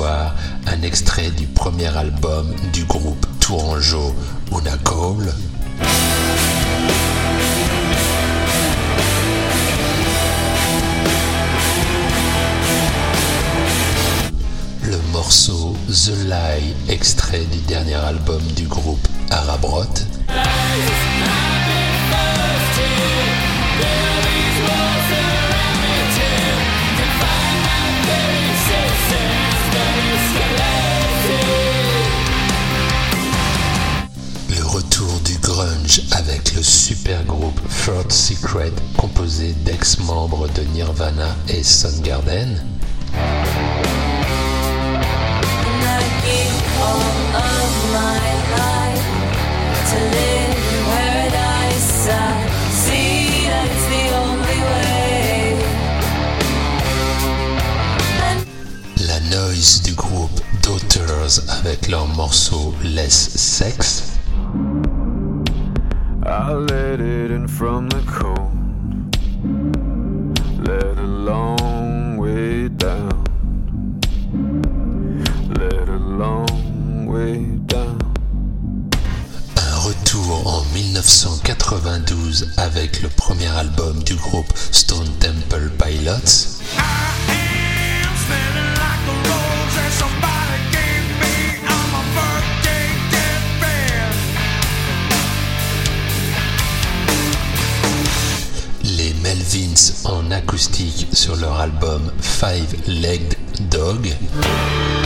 un extrait du premier album du groupe Tourangeau, Una Cole. Le morceau The Lie, extrait du dernier album du groupe Arabrot. Le super groupe Third Secret composé d'ex-membres de Nirvana et Soundgarden. La noise du groupe Daughters avec leur morceau Less Sex. I let it in from the cold. Let a long way down. Let a long way down. Un retour en 1992 avec le premier album du groupe Stone Temple Pilots. Album Five Legged Dog.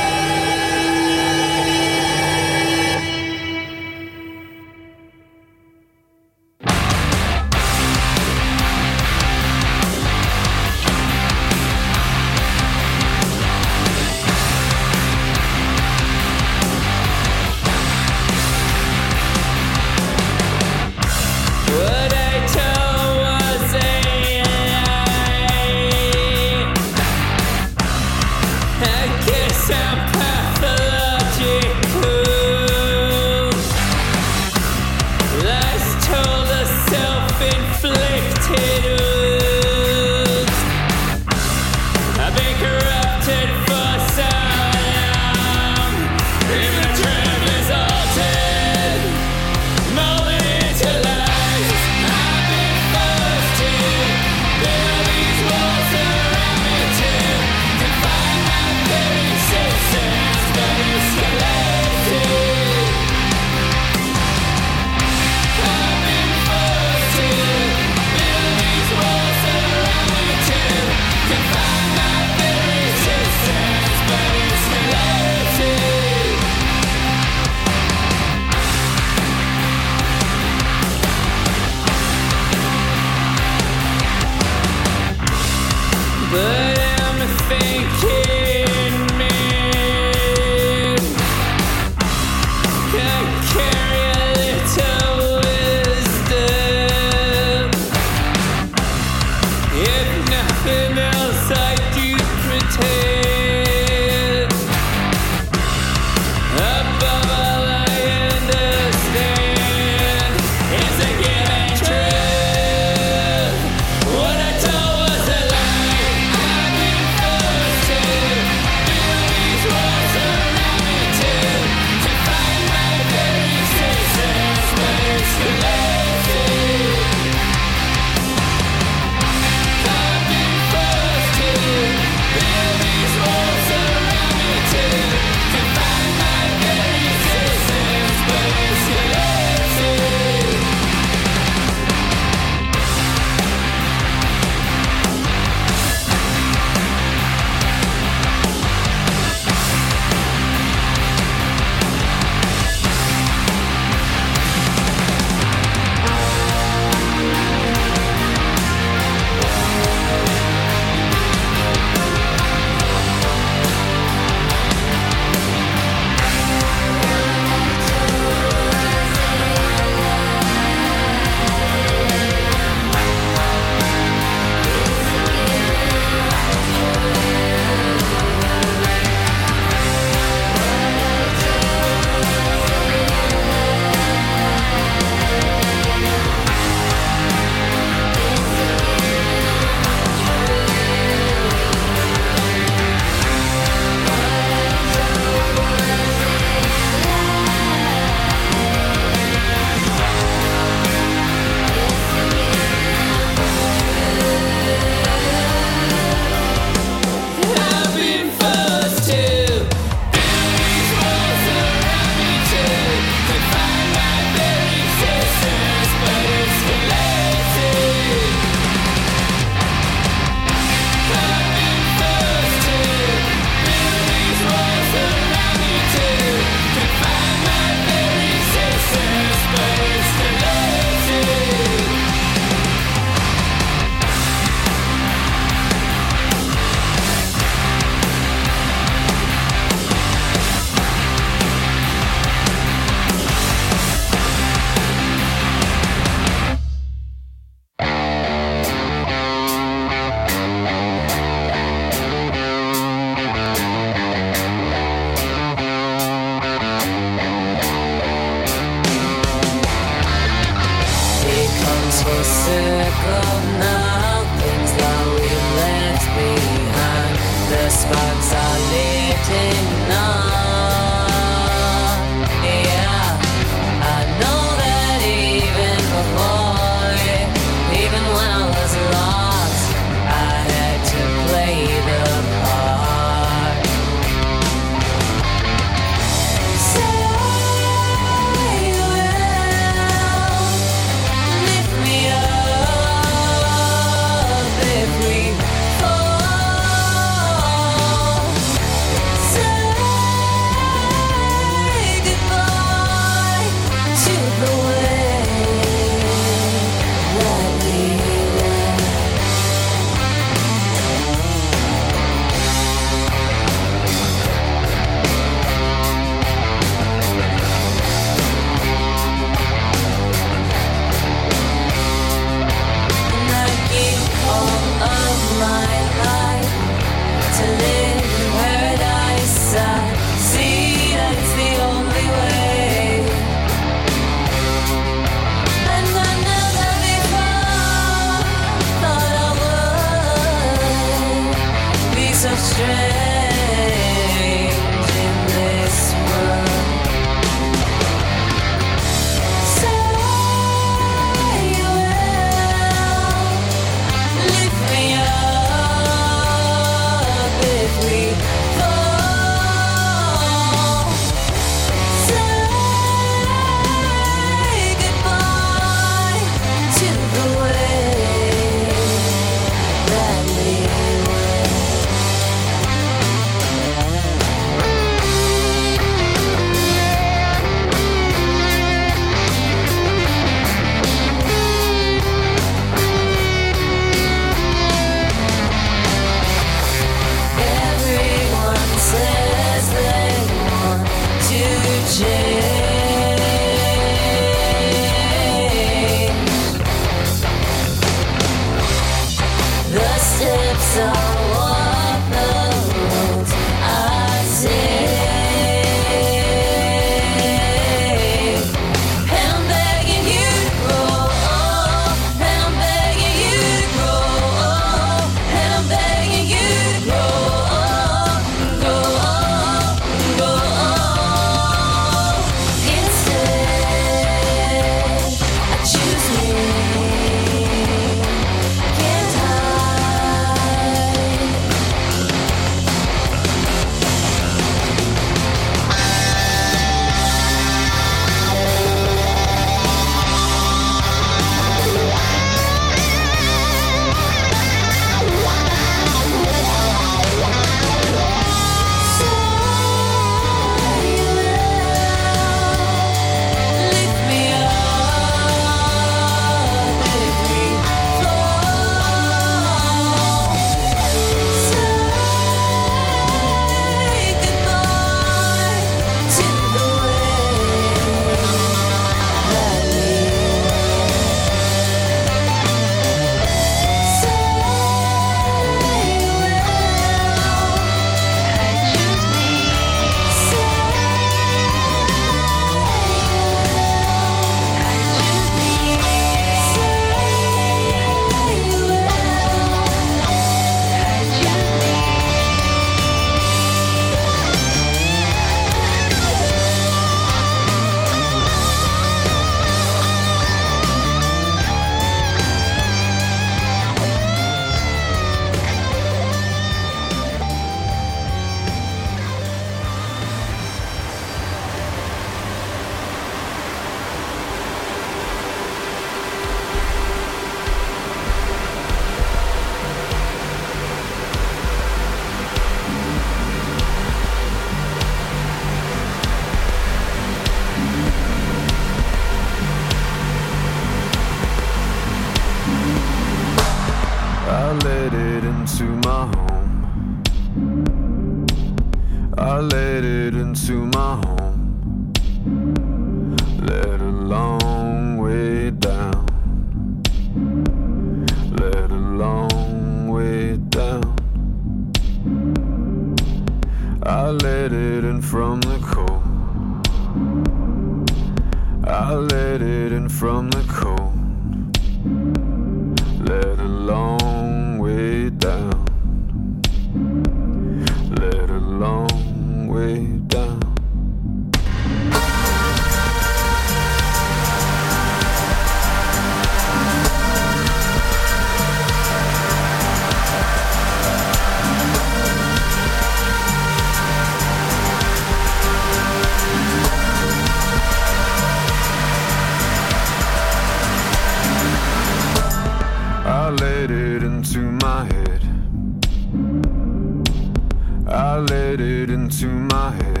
let it into my head.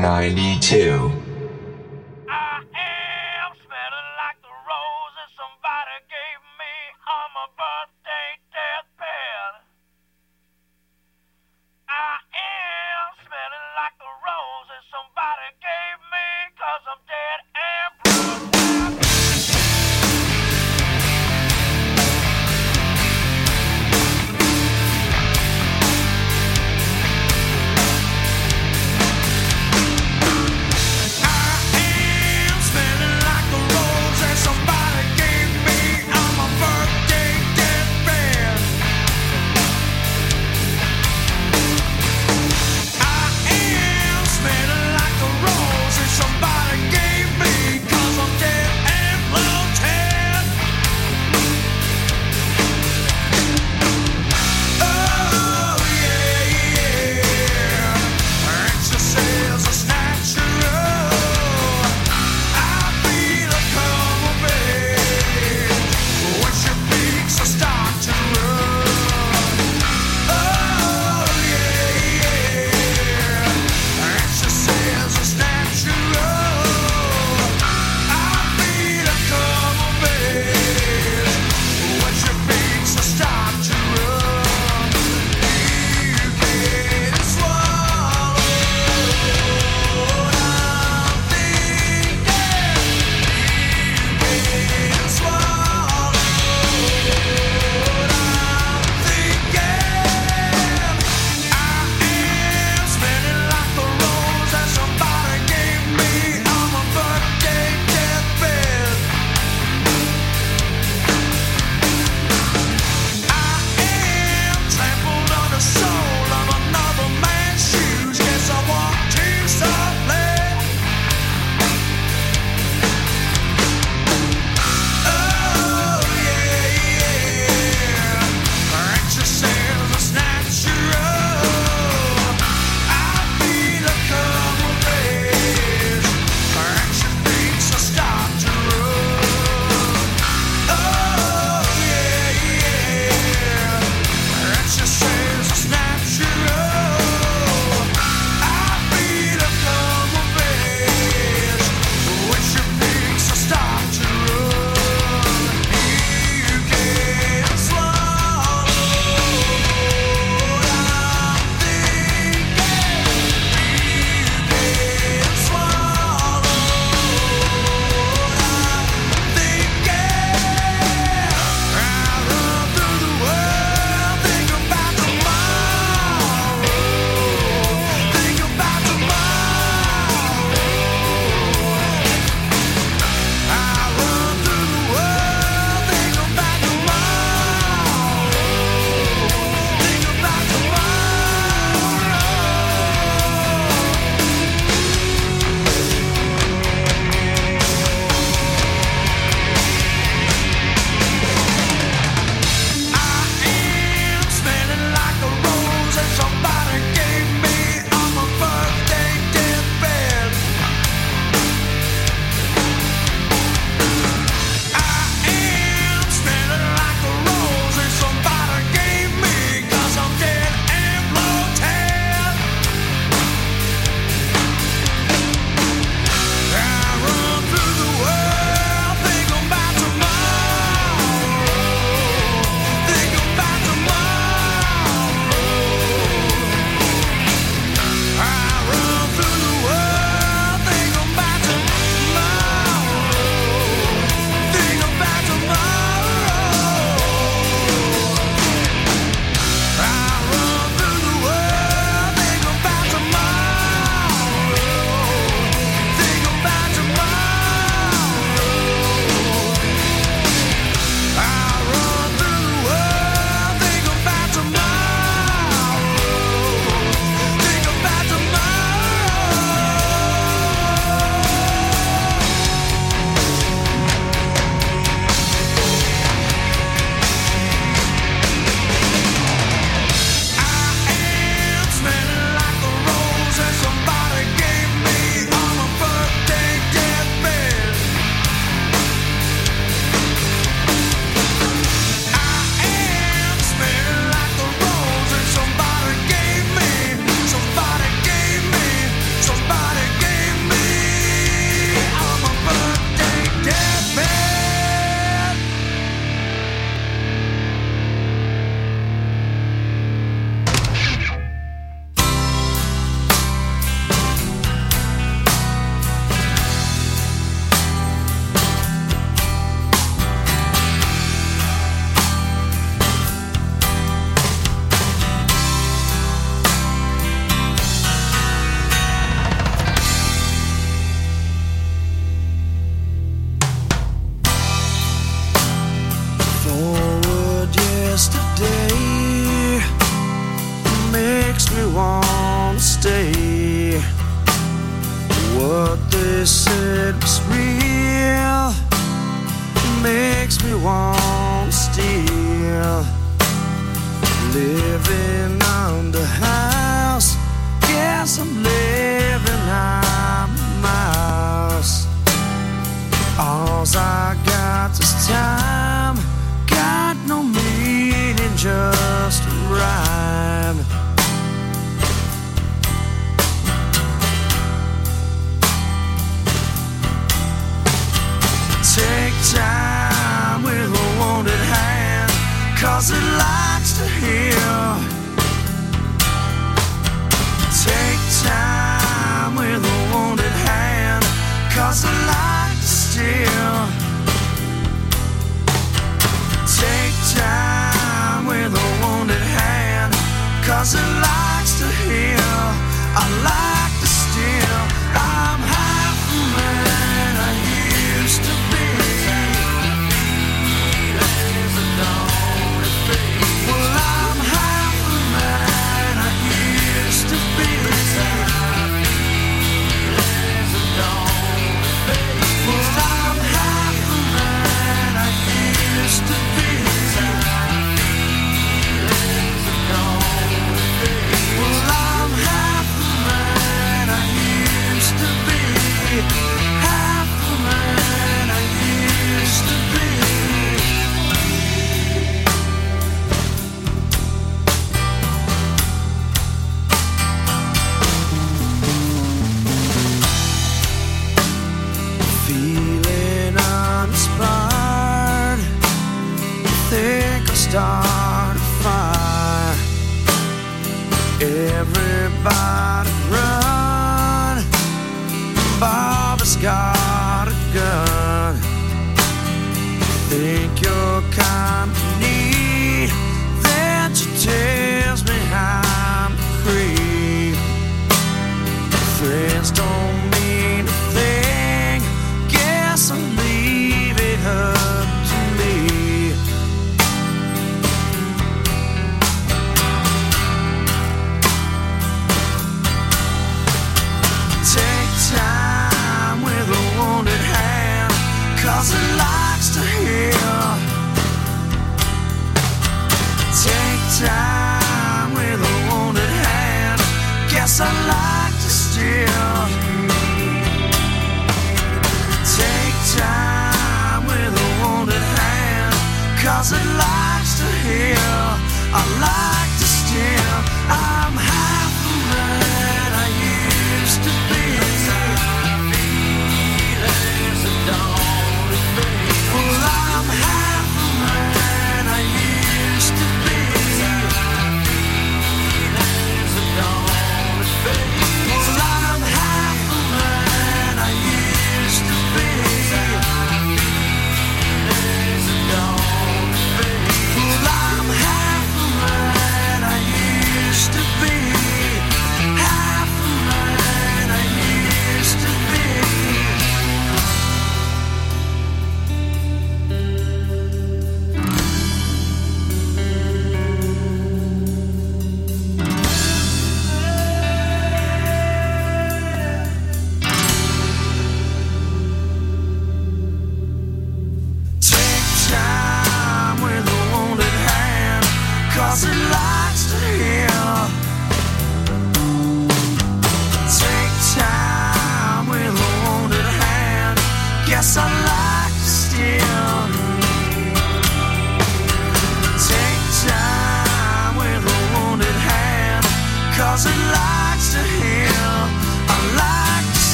1992